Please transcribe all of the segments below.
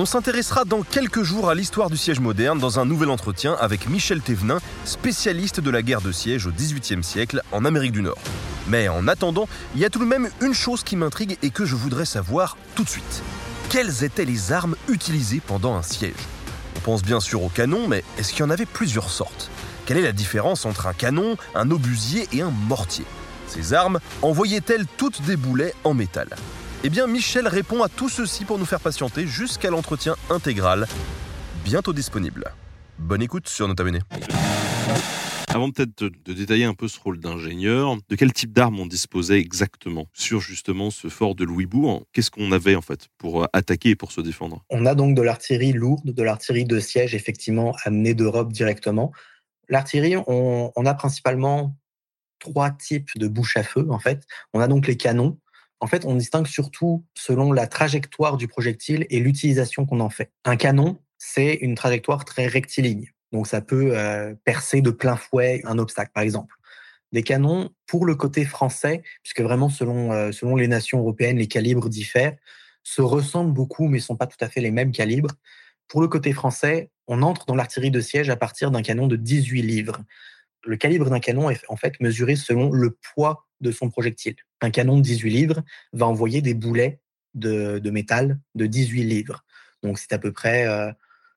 On s'intéressera dans quelques jours à l'histoire du siège moderne dans un nouvel entretien avec Michel Thévenin, spécialiste de la guerre de siège au XVIIIe siècle en Amérique du Nord. Mais en attendant, il y a tout de même une chose qui m'intrigue et que je voudrais savoir tout de suite. Quelles étaient les armes utilisées pendant un siège? On pense bien sûr au canon, mais est-ce qu'il y en avait plusieurs sortes? Quelle est la différence entre un canon, un obusier et un mortier? Ces armes envoyaient-elles toutes des boulets en métal? Eh bien, Michel répond à tout ceci pour nous faire patienter jusqu'à l'entretien intégral, bientôt disponible. Bonne écoute sur Nota Bene. Avant peut-être de, détailler un peu ce rôle d'ingénieur, de quel type d'armes on disposait exactement sur justement ce fort de Louisbourg Qu'est-ce qu'on avait en fait pour attaquer et pour se défendre? On a donc de l'artillerie lourde, de l'artillerie de siège effectivement amenée d'Europe directement. L'artillerie, on, on a principalement trois types de bouches à feu en fait. On a donc les canons, en fait, on distingue surtout selon la trajectoire du projectile et l'utilisation qu'on en fait. Un canon, c'est une trajectoire très rectiligne. Donc, ça peut euh, percer de plein fouet un obstacle, par exemple. Des canons, pour le côté français, puisque vraiment, selon, euh, selon les nations européennes, les calibres diffèrent, se ressemblent beaucoup, mais ne sont pas tout à fait les mêmes calibres. Pour le côté français, on entre dans l'artillerie de siège à partir d'un canon de 18 livres. Le calibre d'un canon est en fait mesuré selon le poids de son projectile. Un canon de 18 livres va envoyer des boulets de, métal de 18 livres. Donc c'est à peu près, euh,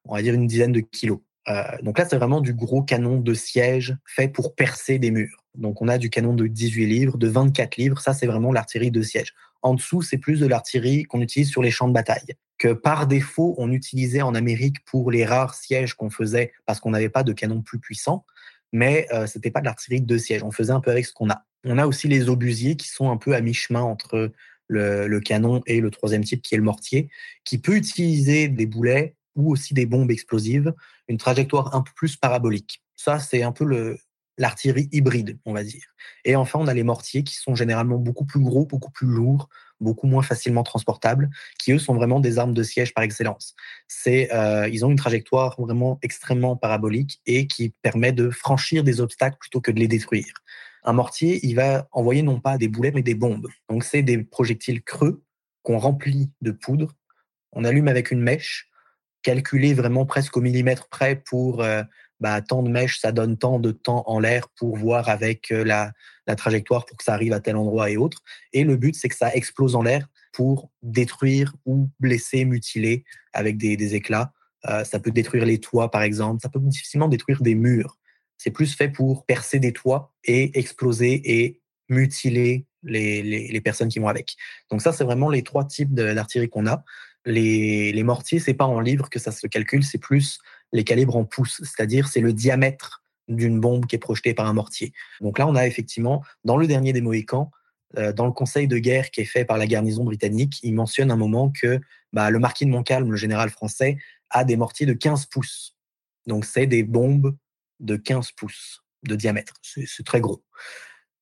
on va dire, une dizaine de kilos. Euh, donc là, c'est vraiment du gros canon de siège fait pour percer des murs. Donc on a du canon de 18 livres, de 24 livres, ça c'est vraiment l'artillerie de siège. En dessous, c'est plus de l'artillerie qu'on utilise sur les champs de bataille, que par défaut, on utilisait en Amérique pour les rares sièges qu'on faisait parce qu'on n'avait pas de canon plus puissant, mais euh, ce n'était pas de l'artillerie de siège. On faisait un peu avec ce qu'on a. On a aussi les obusiers qui sont un peu à mi-chemin entre le, canon et le troisième type qui est le mortier, qui peut utiliser des boulets ou aussi des bombes explosives, une trajectoire un peu plus parabolique. Ça, c'est un peu l'artillerie hybride, on va dire. Et enfin, on a les mortiers qui sont généralement beaucoup plus gros, beaucoup plus lourds, beaucoup moins facilement transportables, qui eux sont vraiment des armes de siège par excellence. C'est, euh, ils ont une trajectoire vraiment extrêmement parabolique et qui permet de franchir des obstacles plutôt que de les détruire. Un mortier, il va envoyer non pas des boulets, mais des bombes. Donc, c'est des projectiles creux qu'on remplit de poudre. On allume avec une mèche, calculée vraiment presque au millimètre près pour euh, bah, tant de mèches, ça donne tant de temps en l'air pour voir avec euh, la, trajectoire pour que ça arrive à tel endroit et autre. Et le but, c'est que ça explose en l'air pour détruire ou blesser, mutiler avec des, éclats. Euh, ça peut détruire les toits, par exemple. Ça peut difficilement détruire des murs. C'est plus fait pour percer des toits et exploser et mutiler les, personnes qui vont avec. Donc ça, c'est vraiment les trois types d'artillerie qu'on a. Les, les mortiers, c'est pas en livres que ça se calcule, c'est plus les calibres en pouces, c'est-à-dire c'est le diamètre d'une bombe qui est projetée par un mortier. Donc là, on a effectivement, dans le dernier des Mohicans, euh, dans le conseil de guerre qui est fait par la garnison britannique, il mentionne un moment que bah, le marquis de Montcalm, le général français, a des mortiers de 15 pouces. Donc c'est des bombes de 15 pouces de diamètre. C'est très gros.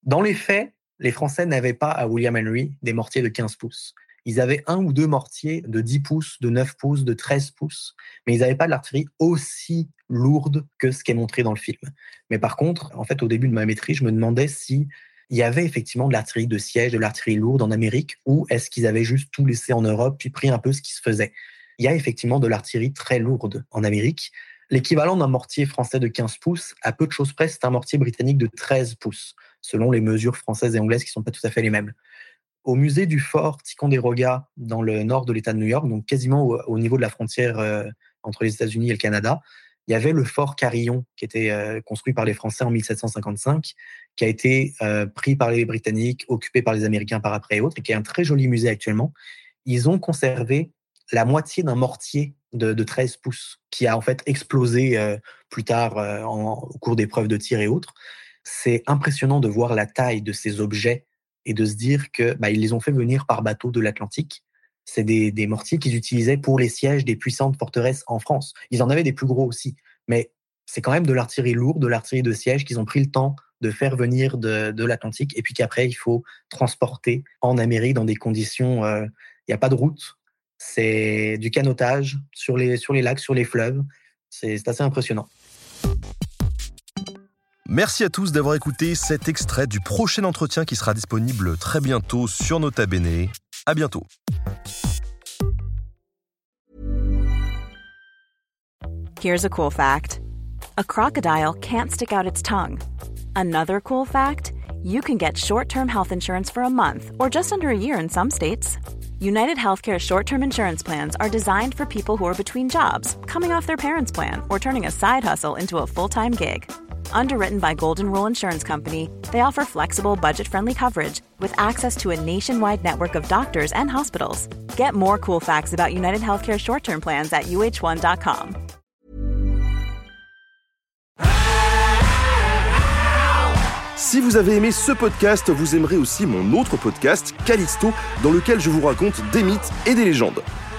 Dans les faits, les Français n'avaient pas à William Henry des mortiers de 15 pouces. Ils avaient un ou deux mortiers de 10 pouces, de 9 pouces, de 13 pouces, mais ils n'avaient pas de l'artillerie aussi lourde que ce qui est montré dans le film. Mais par contre, en fait, au début de ma maîtrise, je me demandais si il y avait effectivement de l'artillerie de siège, de l'artillerie lourde en Amérique, ou est-ce qu'ils avaient juste tout laissé en Europe puis pris un peu ce qui se faisait. Il y a effectivement de l'artillerie très lourde en Amérique, L'équivalent d'un mortier français de 15 pouces, à peu de choses près, c'est un mortier britannique de 13 pouces, selon les mesures françaises et anglaises qui ne sont pas tout à fait les mêmes. Au musée du fort Ticonderoga, dans le nord de l'État de New York, donc quasiment au, niveau de la frontière euh, entre les États-Unis et le Canada, il y avait le fort Carillon, qui était euh, construit par les Français en 1755, qui a été euh, pris par les Britanniques, occupé par les Américains par après et autres, et qui est un très joli musée actuellement. Ils ont conservé la moitié d'un mortier de, 13 pouces qui a en fait explosé euh, plus tard euh, au cours des preuves de tir et autres. C'est impressionnant de voir la taille de ces objets et de se dire que bah, ils les ont fait venir par bateau de l'Atlantique. C'est des, des, mortiers qu'ils utilisaient pour les sièges des puissantes forteresses en France. Ils en avaient des plus gros aussi, mais c'est quand même de l'artillerie lourde, de l'artillerie de siège qu'ils ont pris le temps de faire venir de, l'Atlantique, et puis qu'après, il faut transporter en Amérique dans des conditions, il n'y a pas de route, c'est du canotage sur les, sur les lacs, sur les fleuves, c'est assez impressionnant. Merci à tous d'avoir écouté cet extrait du prochain entretien qui sera disponible très bientôt sur Nota Bene. À bientôt. Here's a cool fact. A crocodile can't stick out its tongue. Another cool fact, you can get short-term health insurance for a month or just under a year in some states. United Healthcare short term insurance plans are designed for people who are between jobs, coming off their parents' plan, or turning a side hustle into a full time gig. Underwritten by Golden Rule Insurance Company, they offer flexible, budget friendly coverage with access to a nationwide network of doctors and hospitals. Get more cool facts about United Healthcare short term plans at uh1.com. Si vous avez aimé ce podcast, vous aimerez aussi mon autre podcast, Callisto, dans lequel je vous raconte des mythes et des légendes.